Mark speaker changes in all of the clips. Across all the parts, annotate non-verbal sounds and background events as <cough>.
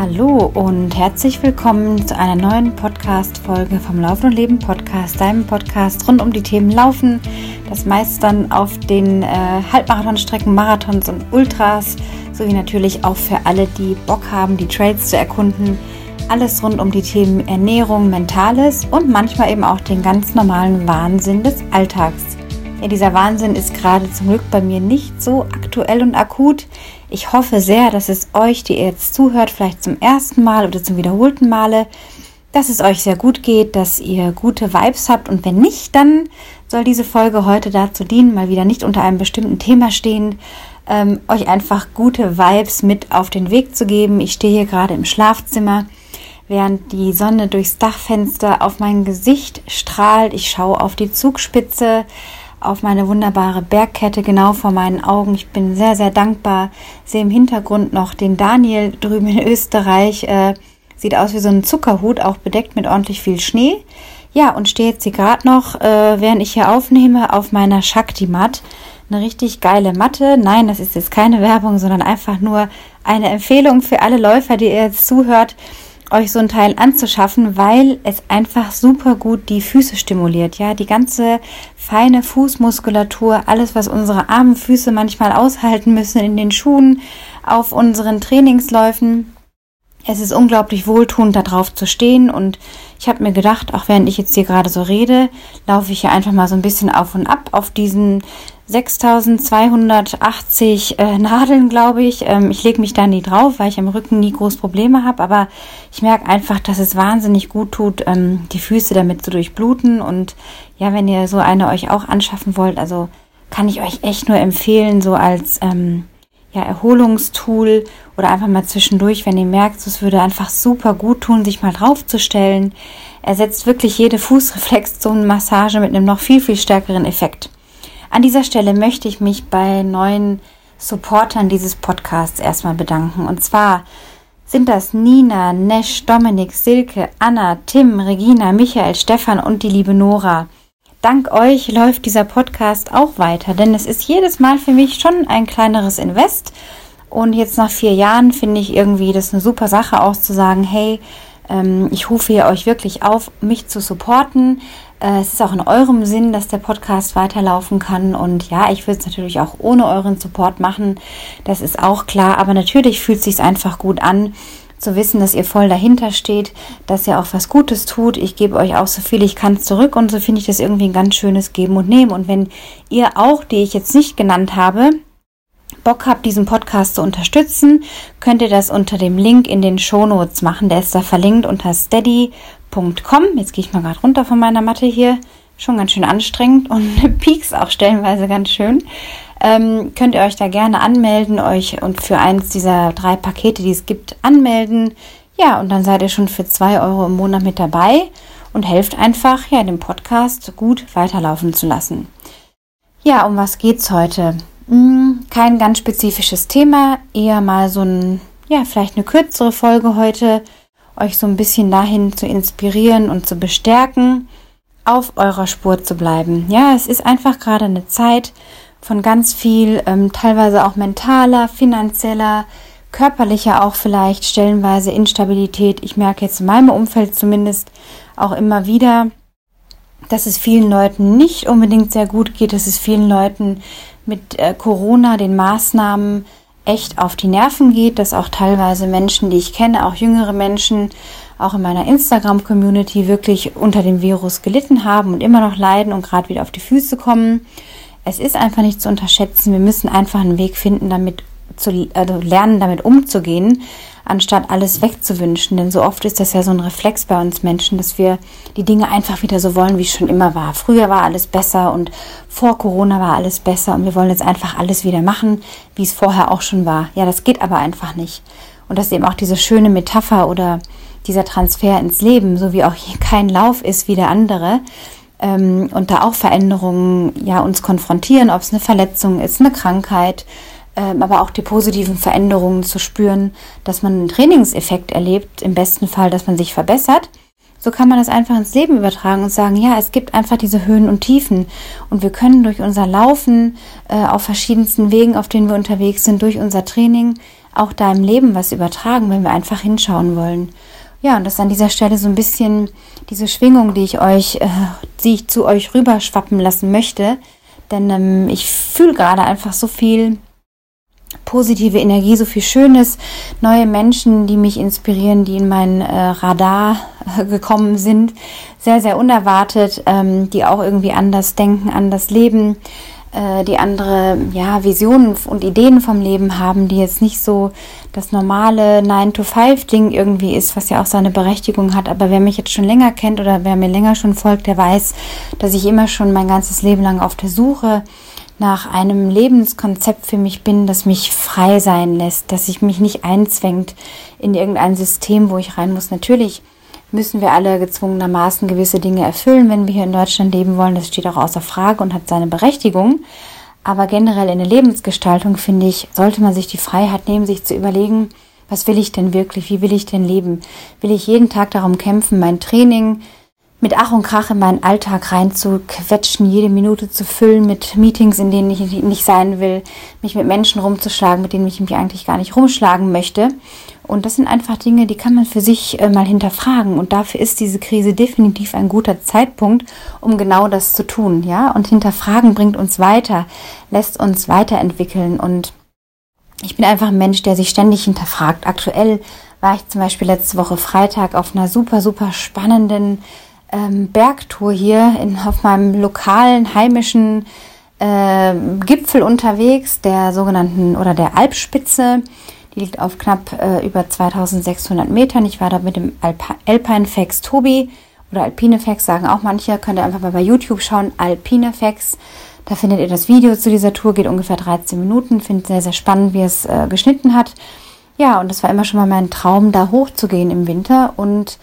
Speaker 1: Hallo und herzlich willkommen zu einer neuen Podcast-Folge vom Laufen und Leben Podcast, deinem Podcast rund um die Themen Laufen, das meist dann auf den äh, Halbmarathonstrecken, Marathons und Ultras, sowie natürlich auch für alle, die Bock haben, die Trails zu erkunden. Alles rund um die Themen Ernährung, Mentales und manchmal eben auch den ganz normalen Wahnsinn des Alltags. Ja, dieser Wahnsinn ist gerade zum Glück bei mir nicht so aktuell und akut. Ich hoffe sehr, dass es euch, die ihr jetzt zuhört, vielleicht zum ersten Mal oder zum wiederholten Male, dass es euch sehr gut geht, dass ihr gute Vibes habt und wenn nicht, dann soll diese Folge heute dazu dienen, mal wieder nicht unter einem bestimmten Thema stehen, ähm, euch einfach gute Vibes mit auf den Weg zu geben. Ich stehe hier gerade im Schlafzimmer, während die Sonne durchs Dachfenster auf mein Gesicht strahlt. Ich schaue auf die Zugspitze, auf meine wunderbare Bergkette genau vor meinen Augen. Ich bin sehr, sehr dankbar. Sehe im Hintergrund noch den Daniel drüben in Österreich. Äh, sieht aus wie so ein Zuckerhut, auch bedeckt mit ordentlich viel Schnee. Ja, und stehe jetzt hier gerade noch, äh, während ich hier aufnehme, auf meiner Shakti-Mat. Eine richtig geile Matte. Nein, das ist jetzt keine Werbung, sondern einfach nur eine Empfehlung für alle Läufer, die ihr jetzt zuhört euch so ein Teil anzuschaffen, weil es einfach super gut die Füße stimuliert. Ja, die ganze feine Fußmuskulatur, alles, was unsere armen Füße manchmal aushalten müssen in den Schuhen, auf unseren Trainingsläufen. Es ist unglaublich wohltuend, da drauf zu stehen. Und ich habe mir gedacht, auch während ich jetzt hier gerade so rede, laufe ich hier einfach mal so ein bisschen auf und ab auf diesen 6280 äh, Nadeln, glaube ich. Ähm, ich lege mich da nie drauf, weil ich am Rücken nie groß Probleme habe. Aber ich merke einfach, dass es wahnsinnig gut tut, ähm, die Füße damit zu durchbluten. Und ja, wenn ihr so eine euch auch anschaffen wollt, also kann ich euch echt nur empfehlen, so als ähm, ja, Erholungstool oder einfach mal zwischendurch, wenn ihr merkt, es würde einfach super gut tun, sich mal draufzustellen. Ersetzt wirklich jede Fußreflexzonenmassage mit einem noch viel, viel stärkeren Effekt. An dieser Stelle möchte ich mich bei neuen Supportern dieses Podcasts erstmal bedanken. Und zwar sind das Nina, Nesch, Dominik, Silke, Anna, Tim, Regina, Michael, Stefan und die liebe Nora. Dank euch läuft dieser Podcast auch weiter, denn es ist jedes Mal für mich schon ein kleineres Invest. Und jetzt nach vier Jahren finde ich irgendwie das eine super Sache auszusagen, hey, ähm, ich rufe hier euch wirklich auf, mich zu supporten. Äh, es ist auch in eurem Sinn, dass der Podcast weiterlaufen kann. Und ja, ich würde es natürlich auch ohne euren Support machen. Das ist auch klar. Aber natürlich fühlt es sich einfach gut an, zu wissen, dass ihr voll dahinter steht, dass ihr auch was Gutes tut. Ich gebe euch auch so viel ich kann zurück und so finde ich das irgendwie ein ganz schönes Geben und Nehmen. Und wenn ihr auch, die ich jetzt nicht genannt habe, Bock habt, diesen Podcast zu unterstützen, könnt ihr das unter dem Link in den Show Notes machen. Der ist da verlinkt unter steady.com. Jetzt gehe ich mal gerade runter von meiner Matte hier. Schon ganz schön anstrengend und <laughs> pieks auch stellenweise ganz schön. Ähm, könnt ihr euch da gerne anmelden, euch und für eins dieser drei Pakete, die es gibt, anmelden. Ja, und dann seid ihr schon für zwei Euro im Monat mit dabei und helft einfach, ja, den Podcast gut weiterlaufen zu lassen. Ja, um was geht's heute? Hm, kein ganz spezifisches Thema, eher mal so ein, ja, vielleicht eine kürzere Folge heute, euch so ein bisschen dahin zu inspirieren und zu bestärken, auf eurer Spur zu bleiben. Ja, es ist einfach gerade eine Zeit von ganz viel, ähm, teilweise auch mentaler, finanzieller, körperlicher auch vielleicht, stellenweise Instabilität. Ich merke jetzt in meinem Umfeld zumindest auch immer wieder, dass es vielen Leuten nicht unbedingt sehr gut geht, dass es vielen Leuten mit äh, Corona, den Maßnahmen echt auf die Nerven geht, dass auch teilweise Menschen, die ich kenne, auch jüngere Menschen, auch in meiner Instagram-Community wirklich unter dem Virus gelitten haben und immer noch leiden und gerade wieder auf die Füße kommen. Es ist einfach nicht zu unterschätzen. Wir müssen einfach einen Weg finden, damit zu also lernen, damit umzugehen anstatt alles wegzuwünschen. Denn so oft ist das ja so ein Reflex bei uns Menschen, dass wir die Dinge einfach wieder so wollen, wie es schon immer war. Früher war alles besser und vor Corona war alles besser und wir wollen jetzt einfach alles wieder machen, wie es vorher auch schon war. Ja, das geht aber einfach nicht. Und das ist eben auch diese schöne Metapher oder dieser Transfer ins Leben, so wie auch hier kein Lauf ist wie der andere. Ähm, und da auch Veränderungen ja uns konfrontieren, ob es eine Verletzung ist, eine Krankheit, aber auch die positiven Veränderungen zu spüren, dass man einen Trainingseffekt erlebt, im besten Fall, dass man sich verbessert. So kann man das einfach ins Leben übertragen und sagen, ja, es gibt einfach diese Höhen und Tiefen und wir können durch unser Laufen äh, auf verschiedensten Wegen, auf denen wir unterwegs sind, durch unser Training auch da im Leben was übertragen, wenn wir einfach hinschauen wollen. Ja, und das ist an dieser Stelle so ein bisschen diese Schwingung, die ich euch, äh, die ich zu euch rüberschwappen lassen möchte. Denn ähm, ich fühle gerade einfach so viel positive Energie, so viel Schönes, neue Menschen, die mich inspirieren, die in mein äh, Radar äh, gekommen sind, sehr, sehr unerwartet, ähm, die auch irgendwie anders denken, anders leben, äh, die andere ja, Visionen und Ideen vom Leben haben, die jetzt nicht so das normale 9-to-5-Ding irgendwie ist, was ja auch seine Berechtigung hat. Aber wer mich jetzt schon länger kennt oder wer mir länger schon folgt, der weiß, dass ich immer schon mein ganzes Leben lang auf der Suche nach einem Lebenskonzept für mich bin, das mich frei sein lässt, dass sich mich nicht einzwängt in irgendein System, wo ich rein muss. Natürlich müssen wir alle gezwungenermaßen gewisse Dinge erfüllen, wenn wir hier in Deutschland leben wollen. Das steht auch außer Frage und hat seine Berechtigung. Aber generell in der Lebensgestaltung, finde ich, sollte man sich die Freiheit nehmen, sich zu überlegen, was will ich denn wirklich? Wie will ich denn leben? Will ich jeden Tag darum kämpfen, mein Training mit Ach und Krach in meinen Alltag reinzuquetschen, jede Minute zu füllen mit Meetings, in denen ich nicht sein will, mich mit Menschen rumzuschlagen, mit denen ich mich eigentlich gar nicht rumschlagen möchte. Und das sind einfach Dinge, die kann man für sich äh, mal hinterfragen. Und dafür ist diese Krise definitiv ein guter Zeitpunkt, um genau das zu tun. Ja, und hinterfragen bringt uns weiter, lässt uns weiterentwickeln. Und ich bin einfach ein Mensch, der sich ständig hinterfragt. Aktuell war ich zum Beispiel letzte Woche Freitag auf einer super, super spannenden ähm, Bergtour hier in, auf meinem lokalen, heimischen äh, Gipfel unterwegs, der sogenannten oder der Alpspitze. Die liegt auf knapp äh, über 2600 Metern. Ich war da mit dem Alp Alpine Fax Tobi oder Alpine Fax, sagen auch manche. Könnt ihr einfach mal bei YouTube schauen. Alpine Fax. Da findet ihr das Video zu dieser Tour, geht ungefähr 13 Minuten. Finde sehr, sehr spannend, wie es äh, geschnitten hat. Ja, und das war immer schon mal mein Traum, da hochzugehen im Winter und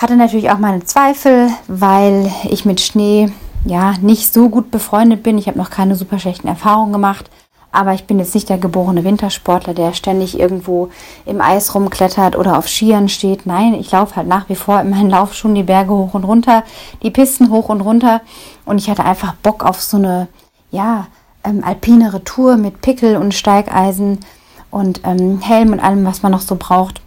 Speaker 1: hatte natürlich auch meine Zweifel, weil ich mit Schnee ja nicht so gut befreundet bin. Ich habe noch keine super schlechten Erfahrungen gemacht. Aber ich bin jetzt nicht der geborene Wintersportler, der ständig irgendwo im Eis rumklettert oder auf Skiern steht. Nein, ich laufe halt nach wie vor in meinen Laufschuhen die Berge hoch und runter, die Pisten hoch und runter. Und ich hatte einfach Bock auf so eine, ja, ähm, alpinere Tour mit Pickel und Steigeisen und ähm, Helm und allem, was man noch so braucht.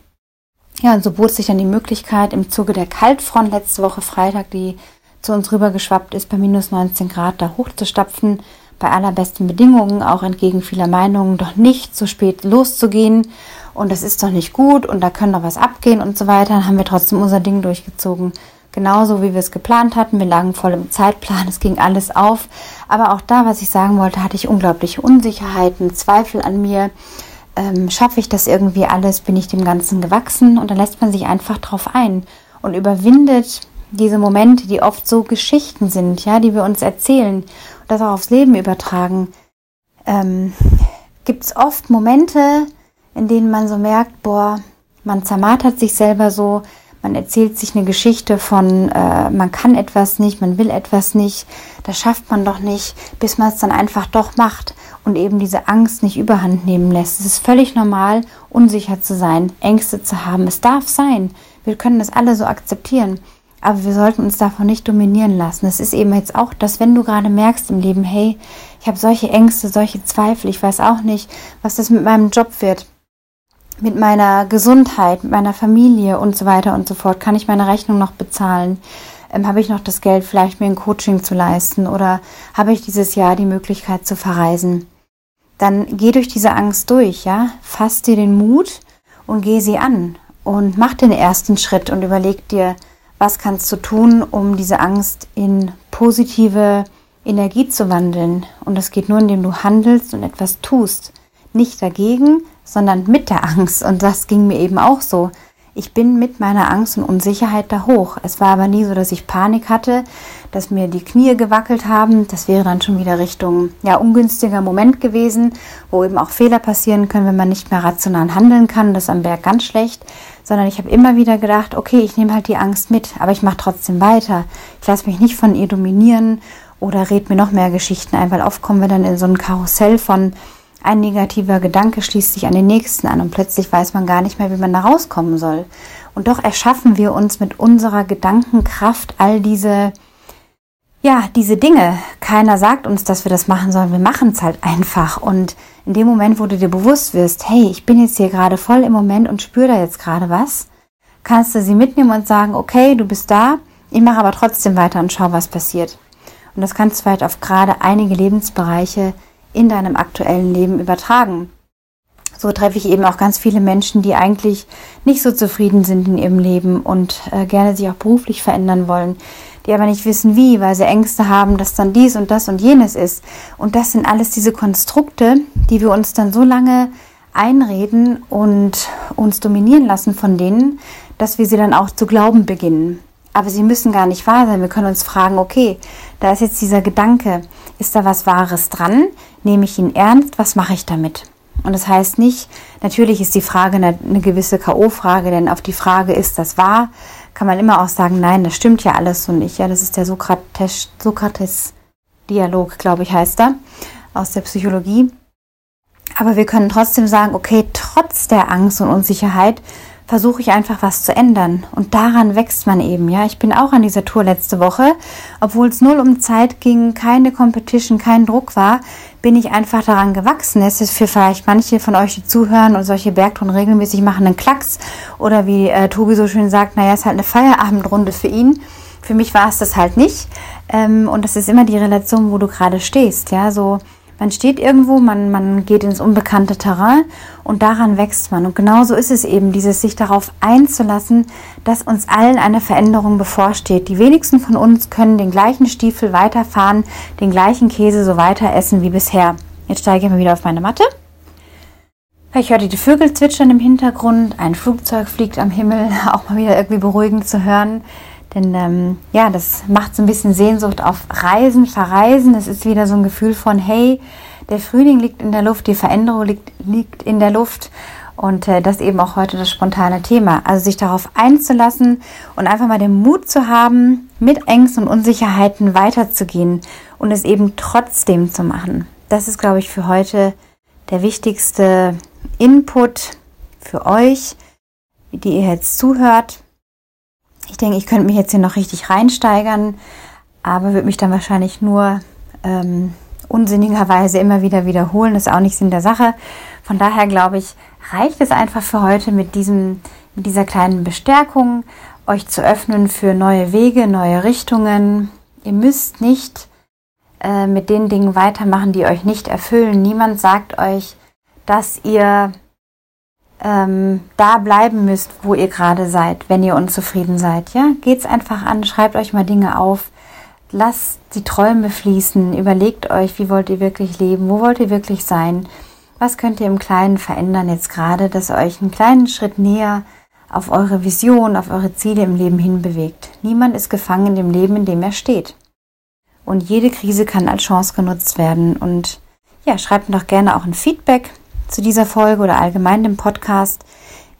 Speaker 1: Ja, und so bot sich dann die Möglichkeit im Zuge der Kaltfront letzte Woche Freitag, die zu uns rübergeschwappt ist, bei minus 19 Grad da hochzustapfen, bei allerbesten Bedingungen, auch entgegen vieler Meinungen, doch nicht zu spät loszugehen und das ist doch nicht gut und da können noch was abgehen und so weiter. Dann haben wir trotzdem unser Ding durchgezogen. Genauso wie wir es geplant hatten. Wir lagen voll im Zeitplan, es ging alles auf. Aber auch da, was ich sagen wollte, hatte ich unglaubliche Unsicherheiten, Zweifel an mir ähm, schaffe ich das irgendwie alles, bin ich dem Ganzen gewachsen? Und dann lässt man sich einfach drauf ein und überwindet diese Momente, die oft so Geschichten sind, ja, die wir uns erzählen und das auch aufs Leben übertragen. Ähm, Gibt es oft Momente, in denen man so merkt, boah, man zermartert sich selber so, man erzählt sich eine Geschichte von, äh, man kann etwas nicht, man will etwas nicht, das schafft man doch nicht, bis man es dann einfach doch macht und eben diese Angst nicht überhand nehmen lässt. Es ist völlig normal, unsicher zu sein, Ängste zu haben. Es darf sein. Wir können das alle so akzeptieren. Aber wir sollten uns davon nicht dominieren lassen. Es ist eben jetzt auch, dass wenn du gerade merkst im Leben, hey, ich habe solche Ängste, solche Zweifel, ich weiß auch nicht, was das mit meinem Job wird, mit meiner Gesundheit, mit meiner Familie und so weiter und so fort. Kann ich meine Rechnung noch bezahlen? Ähm, habe ich noch das Geld, vielleicht mir ein Coaching zu leisten? Oder habe ich dieses Jahr die Möglichkeit zu verreisen? Dann geh durch diese Angst durch, ja? Fass dir den Mut und geh sie an und mach den ersten Schritt und überleg dir, was kannst du tun, um diese Angst in positive Energie zu wandeln. Und das geht nur, indem du handelst und etwas tust. Nicht dagegen, sondern mit der Angst. Und das ging mir eben auch so. Ich bin mit meiner Angst und Unsicherheit da hoch. Es war aber nie so, dass ich Panik hatte, dass mir die Knie gewackelt haben. Das wäre dann schon wieder Richtung ja ungünstiger Moment gewesen, wo eben auch Fehler passieren können, wenn man nicht mehr rational handeln kann. Das ist am Berg ganz schlecht. Sondern ich habe immer wieder gedacht, okay, ich nehme halt die Angst mit, aber ich mache trotzdem weiter. Ich lasse mich nicht von ihr dominieren oder red mir noch mehr Geschichten ein, weil oft kommen wir dann in so ein Karussell von ein negativer Gedanke schließt sich an den nächsten an und plötzlich weiß man gar nicht mehr, wie man da rauskommen soll. Und doch erschaffen wir uns mit unserer Gedankenkraft all diese ja, diese Dinge, keiner sagt uns, dass wir das machen sollen, wir machen es halt einfach. Und in dem Moment, wo du dir bewusst wirst, hey, ich bin jetzt hier gerade voll im Moment und spüre da jetzt gerade was, kannst du sie mitnehmen und sagen, okay, du bist da, ich mache aber trotzdem weiter und schau, was passiert. Und das kannst du vielleicht auf gerade einige Lebensbereiche in deinem aktuellen Leben übertragen. So treffe ich eben auch ganz viele Menschen, die eigentlich nicht so zufrieden sind in ihrem Leben und äh, gerne sich auch beruflich verändern wollen, die aber nicht wissen wie, weil sie Ängste haben, dass dann dies und das und jenes ist. Und das sind alles diese Konstrukte, die wir uns dann so lange einreden und uns dominieren lassen von denen, dass wir sie dann auch zu glauben beginnen. Aber sie müssen gar nicht wahr sein. Wir können uns fragen, okay, da ist jetzt dieser Gedanke, ist da was Wahres dran? Nehme ich ihn ernst? Was mache ich damit? Und das heißt nicht, natürlich ist die Frage eine, eine gewisse K.O.-Frage, denn auf die Frage, ist das wahr, kann man immer auch sagen, nein, das stimmt ja alles so nicht. Ja, das ist der Sokrates-Dialog, glaube ich, heißt er, aus der Psychologie. Aber wir können trotzdem sagen, okay, trotz der Angst und Unsicherheit versuche ich einfach was zu ändern. Und daran wächst man eben, ja. Ich bin auch an dieser Tour letzte Woche, obwohl es null um Zeit ging, keine Competition, kein Druck war, bin ich einfach daran gewachsen. Es ist für vielleicht manche von euch, die zuhören und solche Bergtouren regelmäßig machen, einen Klacks. Oder wie äh, Tobi so schön sagt, naja, es ist halt eine Feierabendrunde für ihn. Für mich war es das halt nicht. Ähm, und das ist immer die Relation, wo du gerade stehst, ja. So, man steht irgendwo, man, man geht ins unbekannte Terrain und daran wächst man. Und genauso ist es eben, dieses sich darauf einzulassen, dass uns allen eine Veränderung bevorsteht. Die wenigsten von uns können den gleichen Stiefel weiterfahren, den gleichen Käse so weiter essen wie bisher. Jetzt steige ich mal wieder auf meine Matte. Ich hörte die Vögel zwitschern im Hintergrund, ein Flugzeug fliegt am Himmel, <laughs> auch mal wieder irgendwie beruhigend zu hören. Denn ähm, ja, das macht so ein bisschen Sehnsucht auf Reisen, Verreisen. Es ist wieder so ein Gefühl von, hey, der Frühling liegt in der Luft, die Veränderung liegt, liegt in der Luft. Und äh, das eben auch heute das spontane Thema. Also sich darauf einzulassen und einfach mal den Mut zu haben, mit Ängsten und Unsicherheiten weiterzugehen und es eben trotzdem zu machen. Das ist, glaube ich, für heute der wichtigste Input für euch, die ihr jetzt zuhört. Ich denke, ich könnte mich jetzt hier noch richtig reinsteigern, aber würde mich dann wahrscheinlich nur ähm, unsinnigerweise immer wieder wiederholen. Das ist auch nicht Sinn der Sache. Von daher glaube ich, reicht es einfach für heute mit, diesem, mit dieser kleinen Bestärkung, euch zu öffnen für neue Wege, neue Richtungen. Ihr müsst nicht äh, mit den Dingen weitermachen, die euch nicht erfüllen. Niemand sagt euch, dass ihr ähm, da bleiben müsst, wo ihr gerade seid, wenn ihr unzufrieden seid. Ja, geht's einfach an, schreibt euch mal Dinge auf, lasst die Träume fließen, überlegt euch, wie wollt ihr wirklich leben, wo wollt ihr wirklich sein, was könnt ihr im Kleinen verändern jetzt gerade, dass ihr euch einen kleinen Schritt näher auf eure Vision, auf eure Ziele im Leben hinbewegt. Niemand ist gefangen in dem Leben, in dem er steht. Und jede Krise kann als Chance genutzt werden. Und ja, schreibt mir doch gerne auch ein Feedback zu dieser Folge oder allgemein dem Podcast,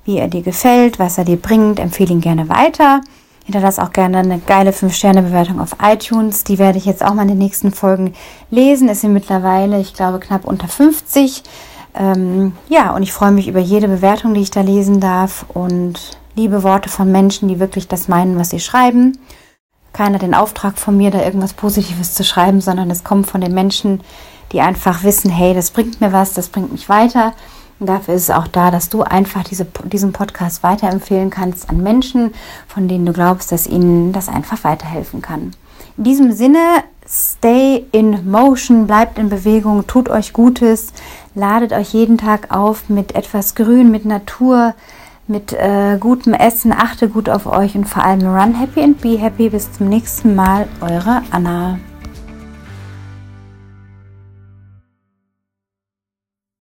Speaker 1: wie er dir gefällt, was er dir bringt. Empfehle ihn gerne weiter. Hinterlass auch gerne eine geile 5-Sterne-Bewertung auf iTunes. Die werde ich jetzt auch mal in den nächsten Folgen lesen. Es sind mittlerweile, ich glaube, knapp unter 50. Ähm, ja, und ich freue mich über jede Bewertung, die ich da lesen darf und liebe Worte von Menschen, die wirklich das meinen, was sie schreiben. Keiner den Auftrag von mir, da irgendwas Positives zu schreiben, sondern es kommt von den Menschen, die einfach wissen, hey, das bringt mir was, das bringt mich weiter. Und dafür ist es auch da, dass du einfach diese, diesen Podcast weiterempfehlen kannst an Menschen, von denen du glaubst, dass ihnen das einfach weiterhelfen kann. In diesem Sinne, stay in motion, bleibt in Bewegung, tut euch Gutes, ladet euch jeden Tag auf mit etwas Grün, mit Natur, mit äh, gutem Essen, achte gut auf euch und vor allem run happy and be happy. Bis zum nächsten Mal, eure Anna.